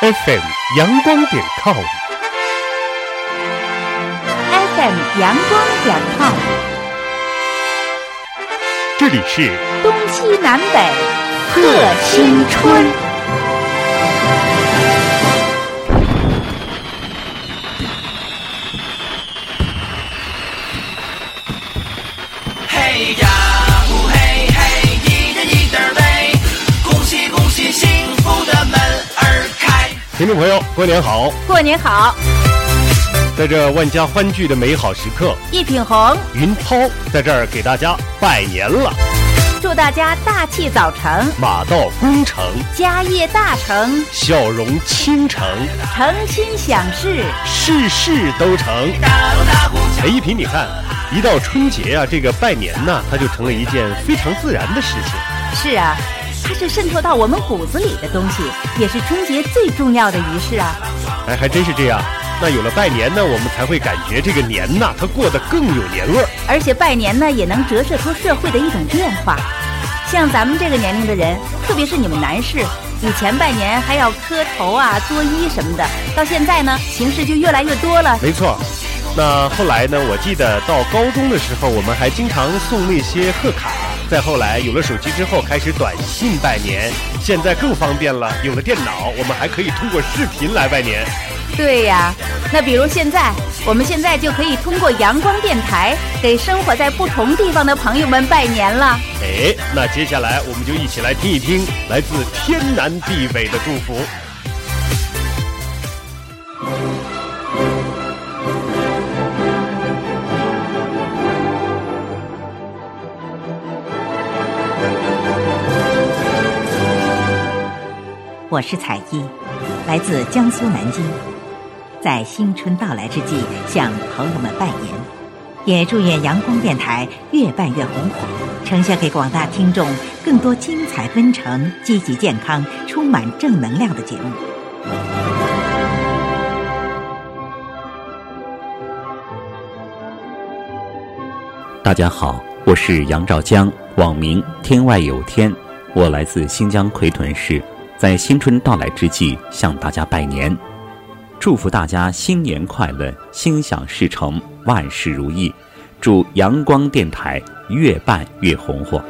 FM 阳光点 com。FM 阳光点 com，这里是东西南北贺新春。听众朋友，过年好！过年好，在这万家欢聚的美好时刻，一品红，云涛在这儿给大家拜年了，祝大家大器早成，马到功成，家业大成，笑容倾城，诚心想事。事事都成。哎，一品，你看，一到春节啊，这个拜年呐，它就成了一件非常自然的事情。是啊，它是渗透到我们骨子里的东西，也是春节最重要的仪式啊。哎，还真是这样。那有了拜年呢，我们才会感觉这个年呐，它过得更有年味儿。而且拜年呢，也能折射出社会的一种变化。像咱们这个年龄的人，特别是你们男士，以前拜年还要磕头啊、作揖什么的，到现在呢，形式就越来越多了。没错。那后来呢？我记得到高中的时候，我们还经常送那些贺卡。再后来有了手机之后，开始短信拜年。现在更方便了，有了电脑，我们还可以通过视频来拜年。对呀，那比如现在，我们现在就可以通过阳光电台给生活在不同地方的朋友们拜年了。哎，那接下来我们就一起来听一听来自天南地北的祝福。我是彩衣，来自江苏南京，在新春到来之际，向朋友们拜年，也祝愿阳光电台越办越红火，呈现给广大听众更多精彩纷呈、积极健康、充满正能量的节目。大家好，我是杨兆江，网名天外有天，我来自新疆奎屯市，在新春到来之际向大家拜年，祝福大家新年快乐，心想事成，万事如意，祝阳光电台越办越红火。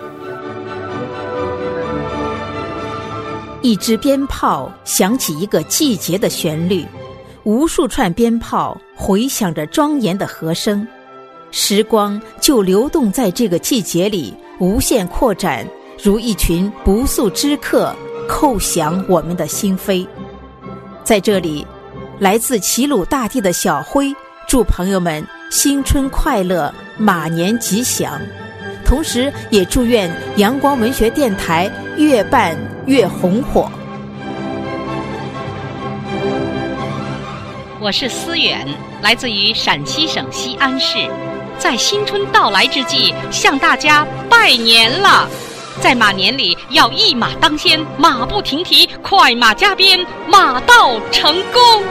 一支鞭炮响起一个季节的旋律，无数串鞭炮回响着庄严的和声，时光就流动在这个季节里，无限扩展，如一群不速之客，叩响我们的心扉。在这里，来自齐鲁大地的小辉祝朋友们新春快乐，马年吉祥。同时，也祝愿阳光文学电台越办越红火。我是思远，来自于陕西省西安市，在新春到来之际，向大家拜年了。在马年里，要一马当先，马不停蹄，快马加鞭，马到成功。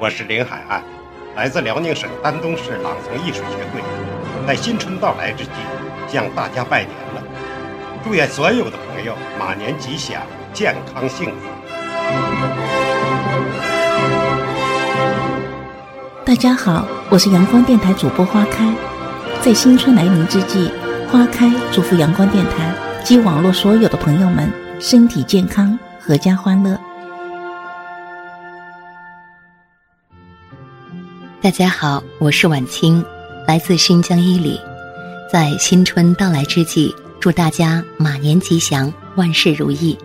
我是林海岸，来自辽宁省丹东市朗诵艺术协会，在新春到来之际，向大家拜年了。祝愿所有的朋友马年吉祥，健康幸福。大家好，我是阳光电台主播花开，在新春来临之际，花开祝福阳光电台及网络所有的朋友们身体健康，阖家欢乐。大家好，我是晚清，来自新疆伊犁，在新春到来之际，祝大家马年吉祥，万事如意。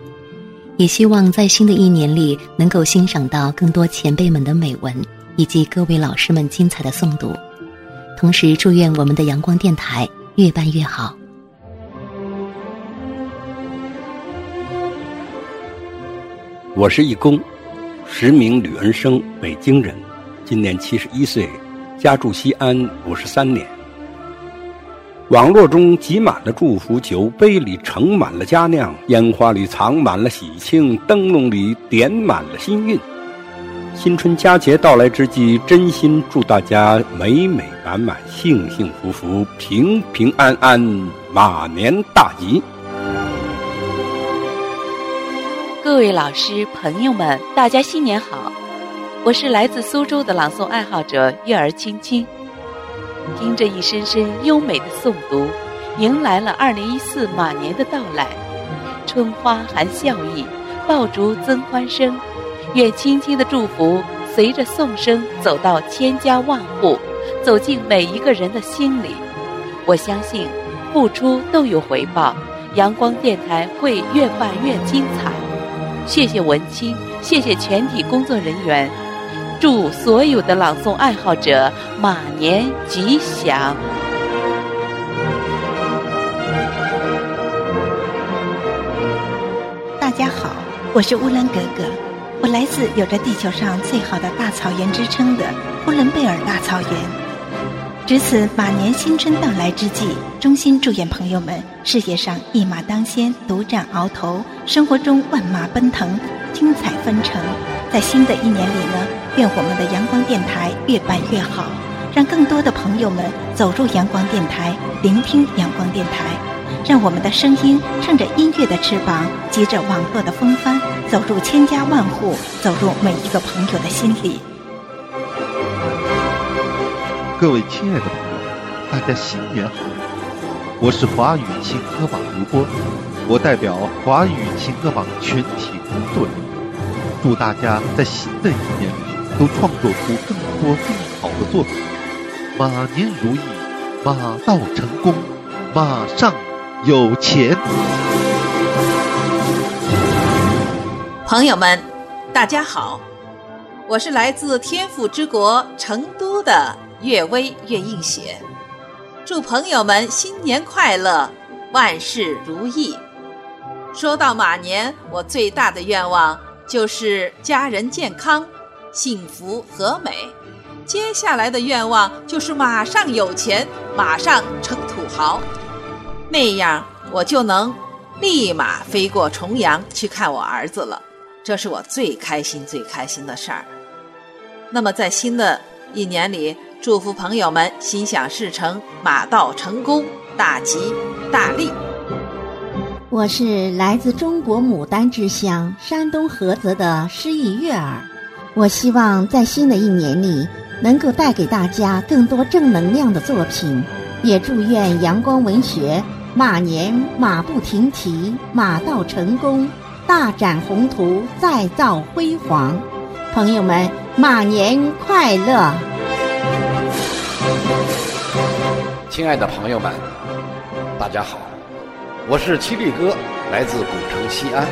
也希望在新的一年里，能够欣赏到更多前辈们的美文，以及各位老师们精彩的诵读。同时，祝愿我们的阳光电台越办越好。我是义工，实名吕恩生，北京人，今年七十一岁，家住西安五十三年。网络中挤满了祝福，酒杯里盛满了佳酿，烟花里藏满了喜庆，灯笼里点满了新运。新春佳节到来之际，真心祝大家美美满满、幸幸福福、平平安安，马年大吉。各位老师、朋友们，大家新年好！我是来自苏州的朗诵爱好者月儿青青。听着一声声优美的诵读，迎来了二零一四马年的到来。春花含笑意，爆竹增欢声。愿轻轻的祝福随着颂声走到千家万户，走进每一个人的心里。我相信，付出都有回报，阳光电台会越办越精彩。谢谢文清，谢谢全体工作人员，祝所有的朗诵爱好者马年吉祥。大家好，我是乌兰格格，来自有着地球上最好的大草原之称的呼伦贝尔大草原。值此马年新春到来之际，衷心祝愿朋友们事业上一马当先，独占鳌头；生活中万马奔腾，精彩纷呈。在新的一年里呢，愿我们的阳光电台越办越好，让更多的朋友们走入阳光电台，聆听阳光电台，让我们的声音乘着音乐的翅膀，急着网络的风帆，走入千家万户，走入每一个朋友的心里。各位亲爱的朋友，大家新年好！我是华语情歌榜主播，我代表华语情歌榜全体工作人员，祝大家在新的一年里都创作出更多更好的作品，马年如意，马到成功，马上有钱。朋友们，大家好，我是来自天府之国成都的。岳微岳映雪，祝朋友们新年快乐，万事如意。说到马年，我最大的愿望就是家人健康、幸福和美。接下来的愿望就是马上有钱，马上成土豪，那样我就能立马飞过重洋去看我儿子了。这是我最开心、最开心的事儿。那么在新的一年里。祝福朋友们心想事成，马到成功，大吉大利。我是来自中国牡丹之乡山东菏泽的诗意月儿，我希望在新的一年里能够带给大家更多正能量的作品，也祝愿阳光文学马年马不停蹄，马到成功，大展宏图，再造辉煌。朋友们，马年快乐！亲爱的朋友们，大家好，我是七律哥，来自古城西安。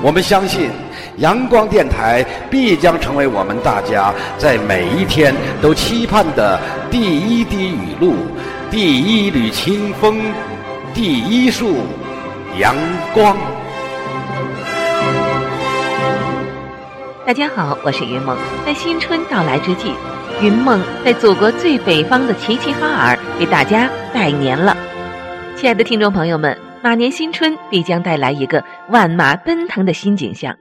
我们相信，阳光电台必将成为我们大家在每一天都期盼的第一滴雨露、第一缕清风、第一束阳光。大家好，我是云梦，在新春到来之际。云梦在祖国最北方的齐齐哈尔给大家拜年了，亲爱的听众朋友们，马年新春必将带来一个万马奔腾的新景象。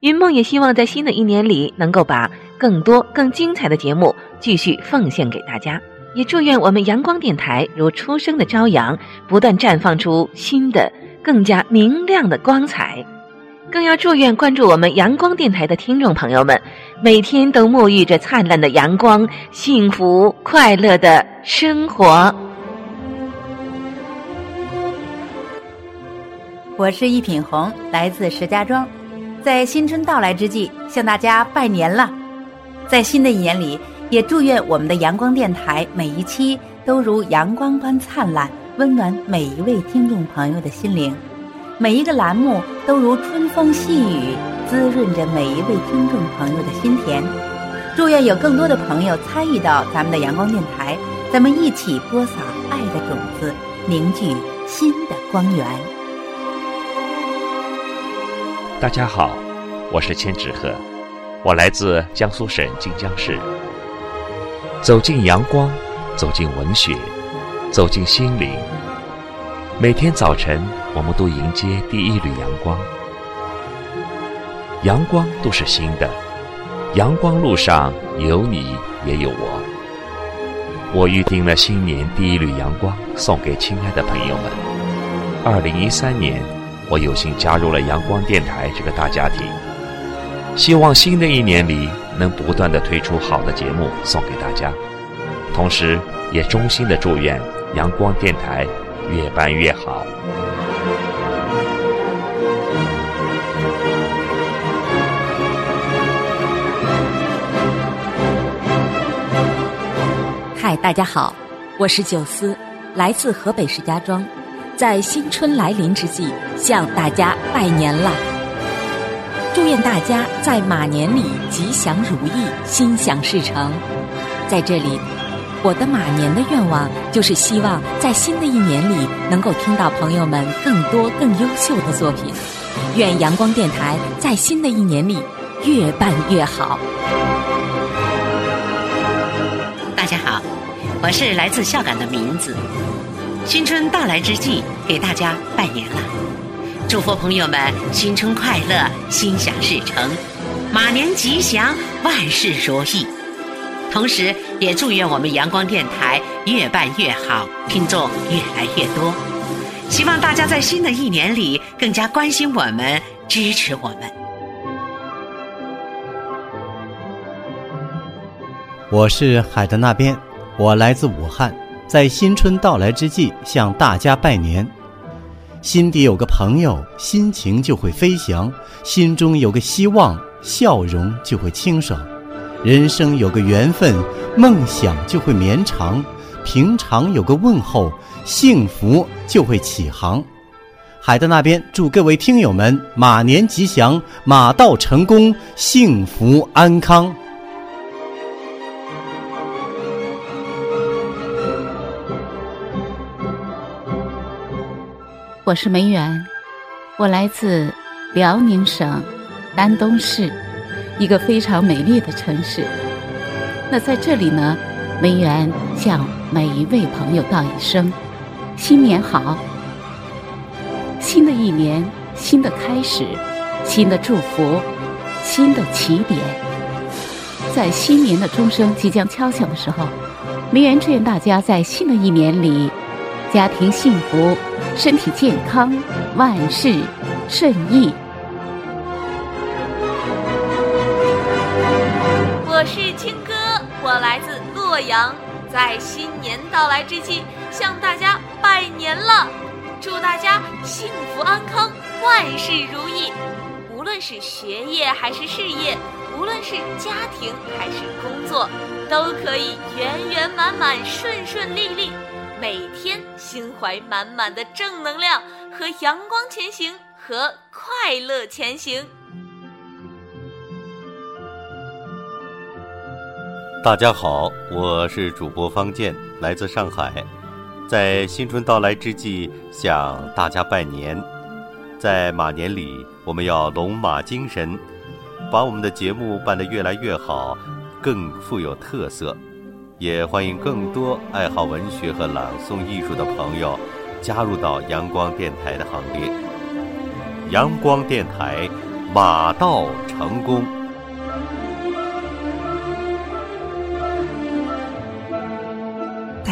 云梦也希望在新的一年里能够把更多更精彩的节目继续奉献给大家，也祝愿我们阳光电台如初升的朝阳，不断绽放出新的、更加明亮的光彩。更要祝愿关注我们阳光电台的听众朋友们，每天都沐浴着灿烂的阳光，幸福快乐的生活。我是一品红，来自石家庄，在新春到来之际，向大家拜年了。在新的一年里，也祝愿我们的阳光电台每一期都如阳光般灿烂，温暖每一位听众朋友的心灵。每一个栏目都如春风细雨，滋润着每一位听众朋友的心田。祝愿有更多的朋友参与到咱们的阳光电台，咱们一起播撒爱的种子，凝聚新的光源。大家好，我是千纸鹤，我来自江苏省晋江市。走进阳光，走进文学，走进心灵。每天早晨。我们都迎接第一缕阳光，阳光都是新的，阳光路上有你也有我。我预定了新年第一缕阳光，送给亲爱的朋友们。二零一三年，我有幸加入了阳光电台这个大家庭。希望新的一年里能不断的推出好的节目送给大家，同时也衷心的祝愿阳光电台越办越好。嗨，大家好，我是九思，来自河北石家庄，在新春来临之际向大家拜年了。祝愿大家在马年里吉祥如意、心想事成。在这里，我的马年的愿望就是希望在新的一年里能够听到朋友们更多更优秀的作品。愿阳光电台在新的一年里越办越好。大家好，我是来自孝感的名字。新春到来之际，给大家拜年了。祝福朋友们新春快乐，心想事成，马年吉祥，万事如意。同时，也祝愿我们阳光电台越办越好，听众越来越多。希望大家在新的一年里更加关心我们，支持我们。我是海的那边，我来自武汉，在新春到来之际向大家拜年。心底有个朋友，心情就会飞翔；心中有个希望，笑容就会清爽；人生有个缘分，梦想就会绵长；平常有个问候，幸福就会起航。海的那边，祝各位听友们马年吉祥，马到成功，幸福安康。我是梅园，我来自辽宁省丹东市，一个非常美丽的城市。那在这里呢，梅园向每一位朋友道一声新年好。新的一年，新的开始，新的祝福，新的起点。在新年的钟声即将敲响的时候，梅园祝愿大家在新的一年里，家庭幸福。身体健康，万事顺意。在新年到来之际向大家拜年了，祝大家幸福安康，万事如意。无论是学业还是事业，无论是家庭还是工作，都可以圆圆满满、顺顺利利。每天心怀满满的正能量和阳光前行，和快乐前行。大家好，我是主播方健，来自上海，在新春到来之际向大家拜年。在马年里，我们要龙马精神，把我们的节目办得越来越好，更富有特色。也欢迎更多爱好文学和朗诵艺术的朋友加入到阳光电台的行列。阳光电台，马到成功。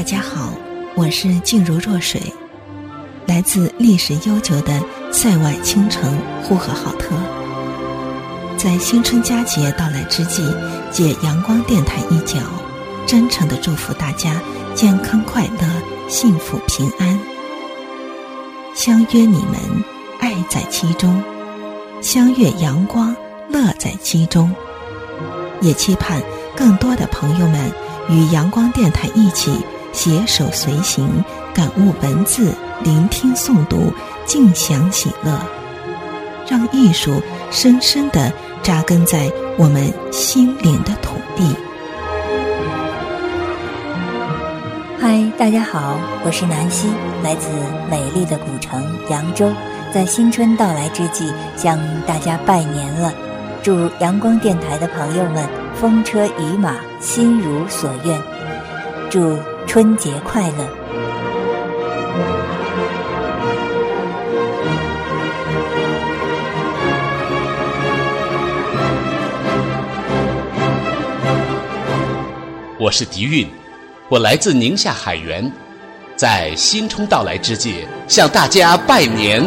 大家好，我是静如若水，来自历史悠久的塞外倾城呼和浩特。在新春佳节到来之际，借阳光电台一角。真诚的祝福大家健康快乐、幸福平安。相约你们，爱在其中；相约阳光，乐在其中。也期盼更多的朋友们与阳光电台一起携手随行，感悟文字，聆听诵读，尽享喜乐，让艺术深深的扎根在我们心灵的土地。嗨，大家好，我是南希，来自美丽的古城扬州，在新春到来之际向大家拜年了，祝阳光电台的朋友们风车雨马，心如所愿，祝春节快乐。我是狄韵。我来自宁夏海原，在新春到来之际向大家拜年。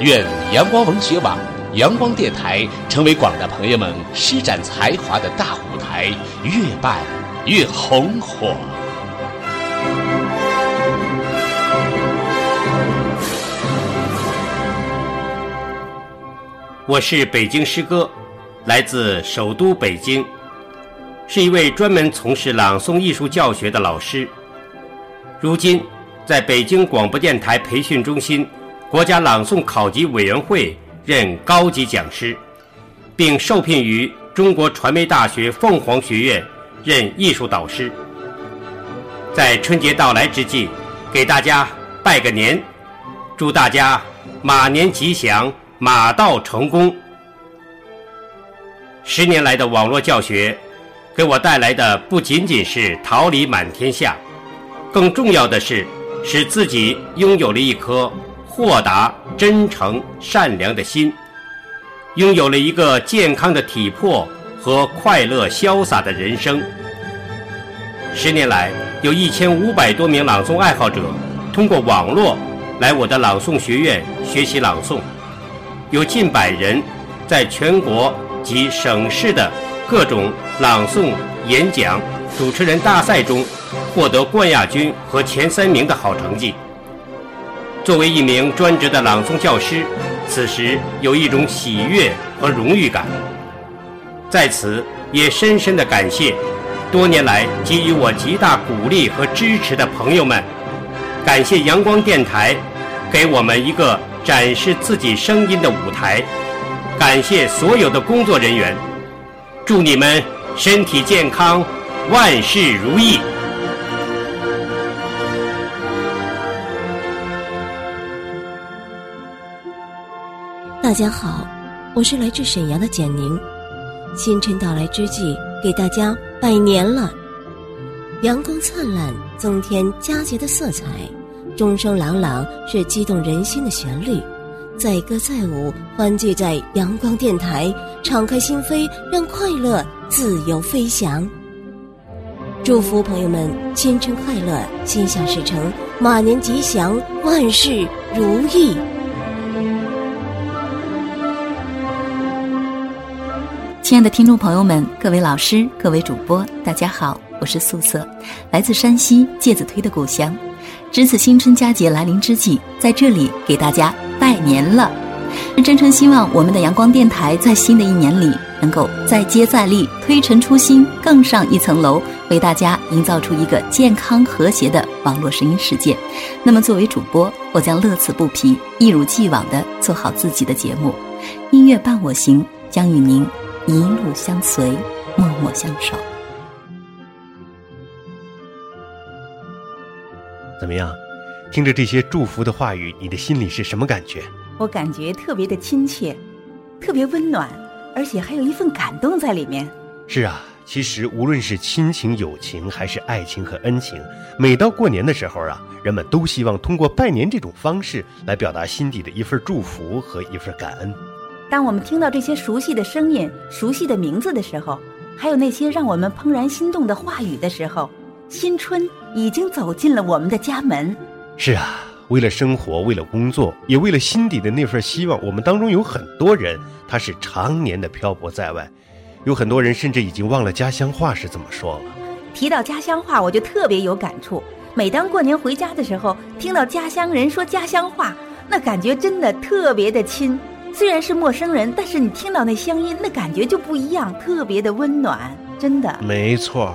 愿阳光文学网、阳光电台成为广大朋友们施展才华的大舞台，越办越红火。我是北京诗歌，来自首都北京，是一位专门从事朗诵艺术教学的老师。如今，在北京广播电台培训中心国家朗诵考级委员会任高级讲师，并受聘于中国传媒大学凤凰学院任艺术导师。在春节到来之际，给大家拜个年，祝大家马年吉祥，马到成功。十年来的网络教学，给我带来的不仅仅是桃李满天下，更重要的是。使自己拥有了一颗豁达、真诚、善良的心，拥有了一个健康的体魄和快乐潇洒的人生。十年来，有一千五百多名朗诵爱好者通过网络来我的朗诵学院学习朗诵，有近百人在全国及省市的各种朗诵演讲。主持人大赛中获得冠亚军和前三名的好成绩。作为一名专职的朗诵教师，此时有一种喜悦和荣誉感。在此，也深深的感谢多年来给予我极大鼓励和支持的朋友们，感谢阳光电台给我们一个展示自己声音的舞台，感谢所有的工作人员，祝你们身体健康。万事如意。大家好，我是来自沈阳的简宁。新春到来之际，给大家拜年了。阳光灿烂，增添佳节的色彩；钟声朗朗，是激动人心的旋律。载歌载舞，欢聚在阳光电台，敞开心扉，让快乐自由飞翔。祝福朋友们新春快乐，心想事成，马年吉祥，万事如意。亲爱的听众朋友们，各位老师、各位主播，大家好，我是素色，来自山西介子推的故乡。值此新春佳节来临之际，在这里给大家拜年了。真诚希望我们的阳光电台在新的一年里能够再接再厉，推陈出新，更上一层楼。为大家营造出一个健康和谐的网络声音世界。那么，作为主播，我将乐此不疲，一如既往地做好自己的节目。音乐伴我行，将与您一路相随，默默相守。怎么样？听着这些祝福的话语，你的心里是什么感觉？我感觉特别的亲切，特别温暖，而且还有一份感动在里面。是啊。其实，无论是亲情、友情，还是爱情和恩情，每到过年的时候啊，人们都希望通过拜年这种方式来表达心底的一份祝福和一份感恩。当我们听到这些熟悉的声音、熟悉的名字的时候，还有那些让我们怦然心动的话语的时候，新春已经走进了我们的家门。是啊，为了生活，为了工作，也为了心底的那份希望，我们当中有很多人，他是常年的漂泊在外。有很多人甚至已经忘了家乡话是怎么说了。提到家乡话，我就特别有感触。每当过年回家的时候，听到家乡人说家乡话，那感觉真的特别的亲。虽然是陌生人，但是你听到那乡音，那感觉就不一样，特别的温暖，真的。没错，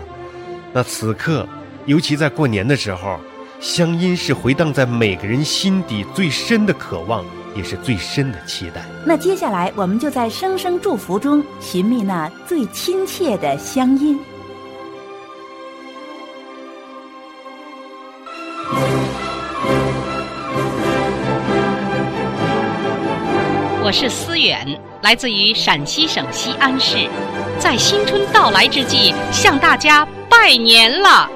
那此刻，尤其在过年的时候，乡音是回荡在每个人心底最深的渴望。也是最深的期待。那接下来，我们就在声声祝福中寻觅那最亲切的乡音。我是思远，来自于陕西省西安市，在新春到来之际，向大家拜年了。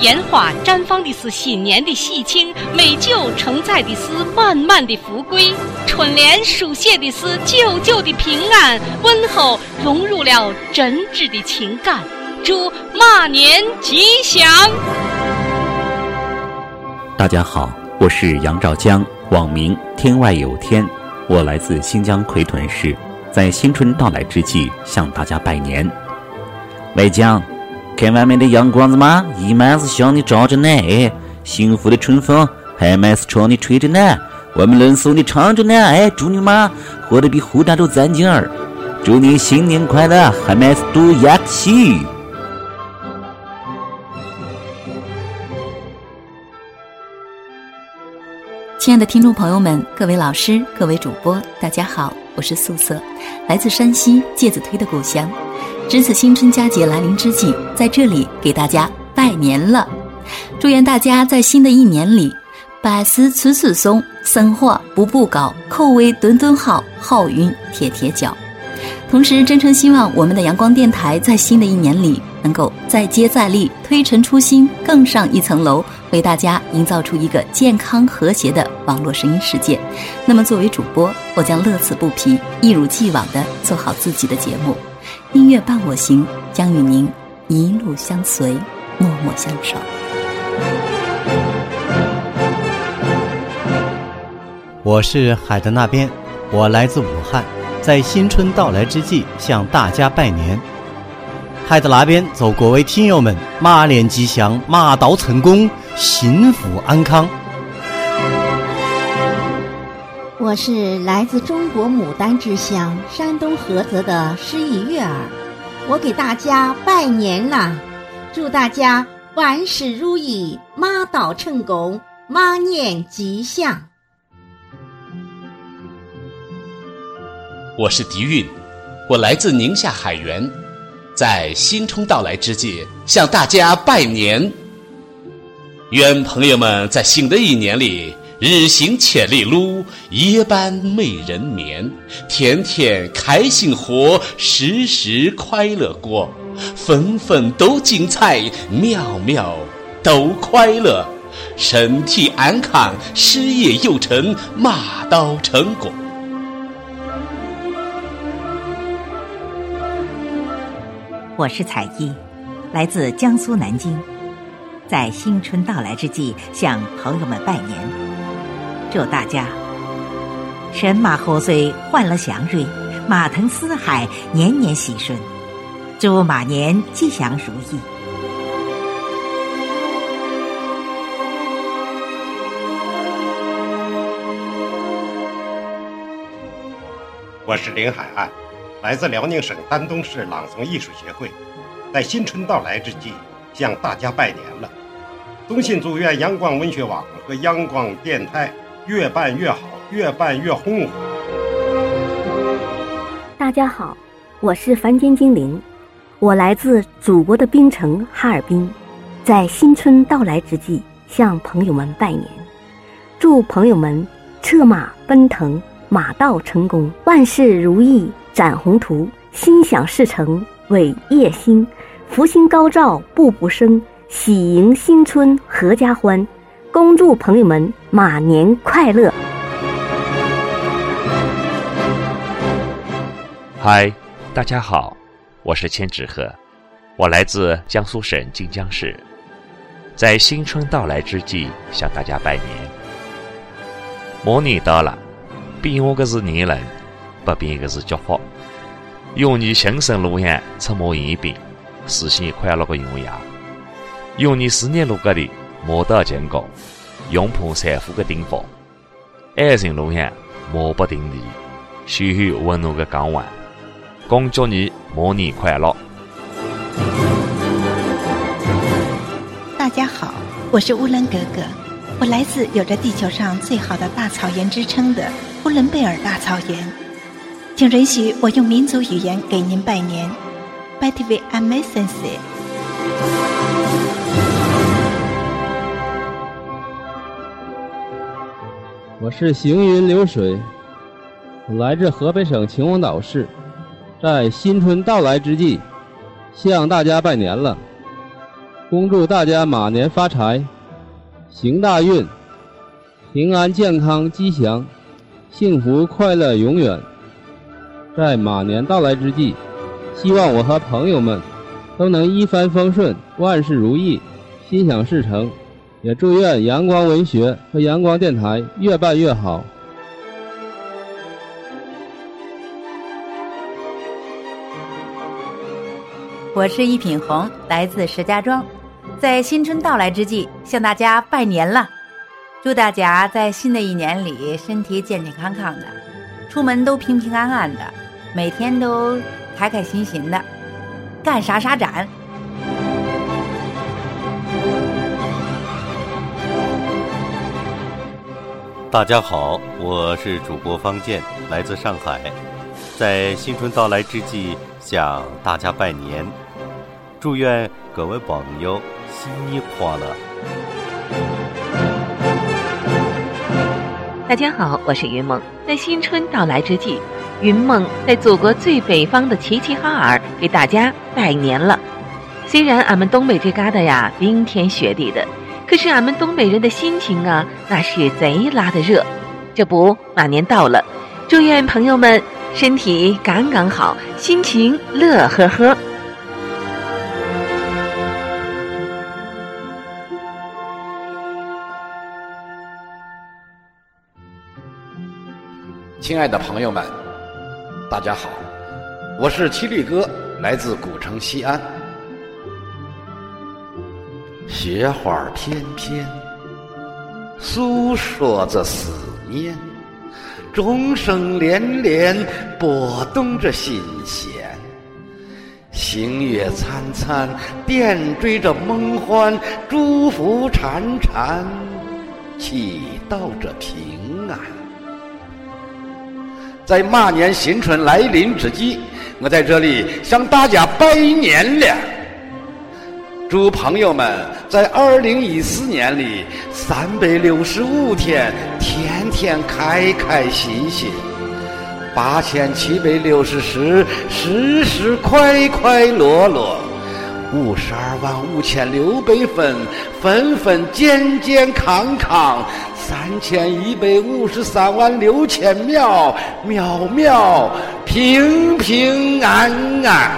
烟花绽放的是新年的喜庆，美酒承载的是满满的福贵，春联书写的是久久的平安，问候融入了真挚的情感。祝马年吉祥！大家好。我是杨兆江，网名天外有天，我来自新疆奎屯市，在新春到来之际向大家拜年。外江，看外面的阳光子吗？一满是向你照着呢，幸福的春风还满是朝你吹着呢。我们能送你唱着呢，哎，祝你妈活得比胡大都攒劲儿，祝你新年快乐，还满是多牙气。亲爱的听众朋友们，各位老师、各位主播，大家好，我是素色，来自山西介子推的故乡。值此新春佳节来临之际，在这里给大家拜年了，祝愿大家在新的一年里，百思此此松，生活步步高，口味顿顿好，好运铁铁脚。同时，真诚希望我们的阳光电台在新的一年里能够再接再厉，推陈出新，更上一层楼。为大家营造出一个健康和谐的网络声音世界。那么，作为主播，我将乐此不疲，一如既往地做好自己的节目。音乐伴我行，将与您一路相随，默默相守。我是海的那边，我来自武汉，在新春到来之际向大家拜年。海的那边，祝各位听友们马年吉祥，马到成功。幸福安康。我是来自中国牡丹之乡山东菏泽的诗意月儿，我给大家拜年啦！祝大家万事如意，马到成功，马年吉祥。我是狄韵，我来自宁夏海源，在新春到来之际向大家拜年。愿朋友们在新的一年里日行千里路，夜半美人眠，天天开心活，时时快乐过，分分都精彩，秒秒都快乐，身体安康，事业有成，马到成功。我是彩衣，来自江苏南京。在新春到来之际，向朋友们拜年，祝大家神马猴岁，欢乐祥瑞，马腾四海，年年喜顺，祝马年吉祥如意。我是林海岸，来自辽宁省丹东市朗诵艺术协会，在新春到来之际。向大家拜年了，衷心祝愿阳光文学网和阳光电台越办越好，越办越红火。大家好，我是凡间精灵，我来自祖国的冰城哈尔滨，在新春到来之际向朋友们拜年，祝朋友们策马奔腾，马到成功，万事如意展宏图，心想事成伟业兴。福星高照，步步生，喜迎新春，阖家欢。恭祝朋友们马年快乐！嗨，大家好，我是千纸鹤，我来自江苏省晋江市，在新春到来之际向大家拜年。马年到了，变我的是年轮，不变的是祝福。用你新生路上出马延兵。实现快乐的荣耀，用你事业路高的马到成功，拥抱财富的顶峰；爱情路上马不停蹄，守候温暖的港湾。恭祝你马年快乐！大家好，我是乌伦格格，我来自有着地球上最好的大草原之称的呼伦贝尔大草原，请允许我用民族语言给您拜年。Betty Amazing。我是行云流水，来自河北省秦皇岛市，在新春到来之际，向大家拜年了，恭祝大家马年发财，行大运，平安健康吉祥，幸福快乐永远。在马年到来之际。希望我和朋友们都能一帆风顺，万事如意，心想事成，也祝愿阳光文学和阳光电台越办越好。我是一品红，来自石家庄，在新春到来之际，向大家拜年了。祝大家在新的一年里身体健健康康的，出门都平平安安的，每天都开开心心的，干啥啥展。大家好，我是主播方健，来自上海，在新春到来之际向大家拜年，祝愿各位朋友新年快乐。大家好，我是云梦，在新春到来之际，云梦在祖国最北方的齐齐哈尔给大家拜年了。虽然俺们东北这旮瘩呀冰天雪地的。可是俺们东北人的心情啊，那是贼拉的热。这不，马年到了，祝愿朋友们身体刚刚好，心情乐呵呵。亲爱的朋友们，大家好，我是七律哥，来自古城西安。雪花翩翩，诉说着思念；钟声连连，拨动着心弦。星月灿灿，点缀着梦幻；祝福潺潺，祈祷着平安。在马年新春来临之际，我在这里向大家拜年了。祝朋友们在二零一四年里三百六十五天天天开开心心，八千七百六十时时时快快乐乐，五十二万五千六百分分分健健康康，三千一百五十三万六千秒秒秒平平安安。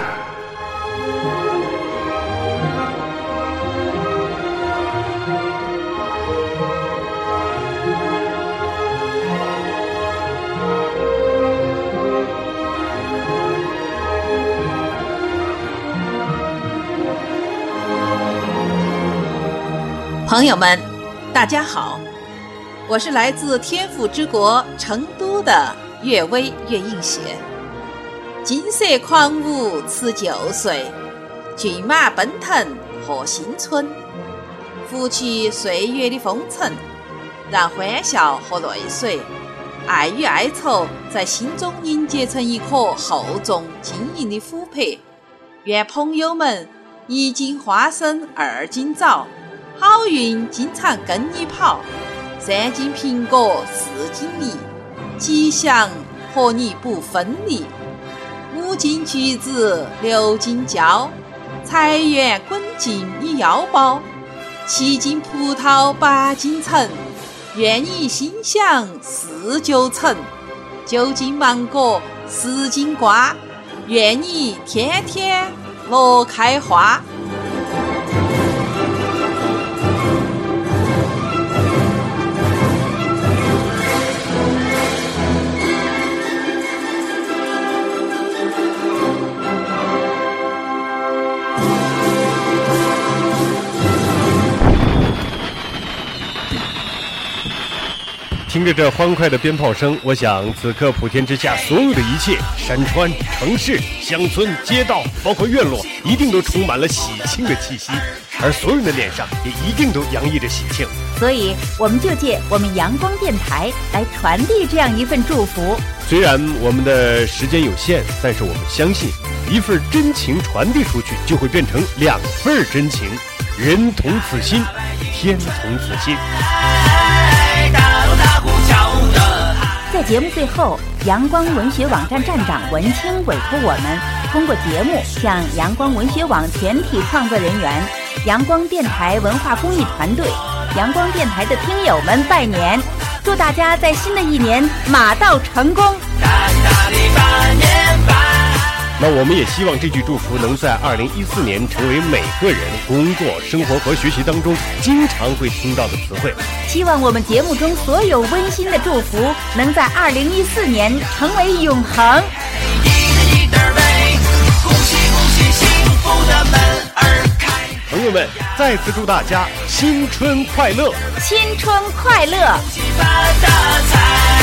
朋友们，大家好，我是来自天府之国成都的岳微岳映雪。金色狂舞辞旧岁，骏马奔腾贺新春。拂去岁月的风尘，让欢笑和泪水、爱与哀愁在心中凝结成一颗厚重晶莹的琥珀。愿朋友们一斤花生二斤枣。好运经常跟你跑，三斤苹果四斤梨，吉祥和你不分离。五斤橘子六斤蕉，财源滚进你腰包。七斤葡萄八斤橙，愿你心想事就成。九斤芒果十斤瓜，愿你天天乐开花。听着这欢快的鞭炮声，我想此刻普天之下所有的一切，山川、城市、乡村、街道，包括院落，一定都充满了喜庆的气息，而所有人的脸上也一定都洋溢着喜庆。所以，我们就借我们阳光电台来传递这样一份祝福。虽然我们的时间有限，但是我们相信，一份真情传递出去，就会变成两份真情。人同此心，天同此心。在节目最后，阳光文学网站站长文清委托我们，通过节目向阳光文学网全体创作人员、阳光电台文化公益团队、阳光电台的听友们拜年，祝大家在新的一年马到成功！那我们也希望这句祝福能在二零一四年成为每个人工作、生活和学习当中经常会听到的词汇。希望我们节目中所有温馨的祝福能在二零一四年成为永恒。恭喜恭喜，幸福的门儿开！朋友们，再次祝大家新春快乐！新春快乐！发大财！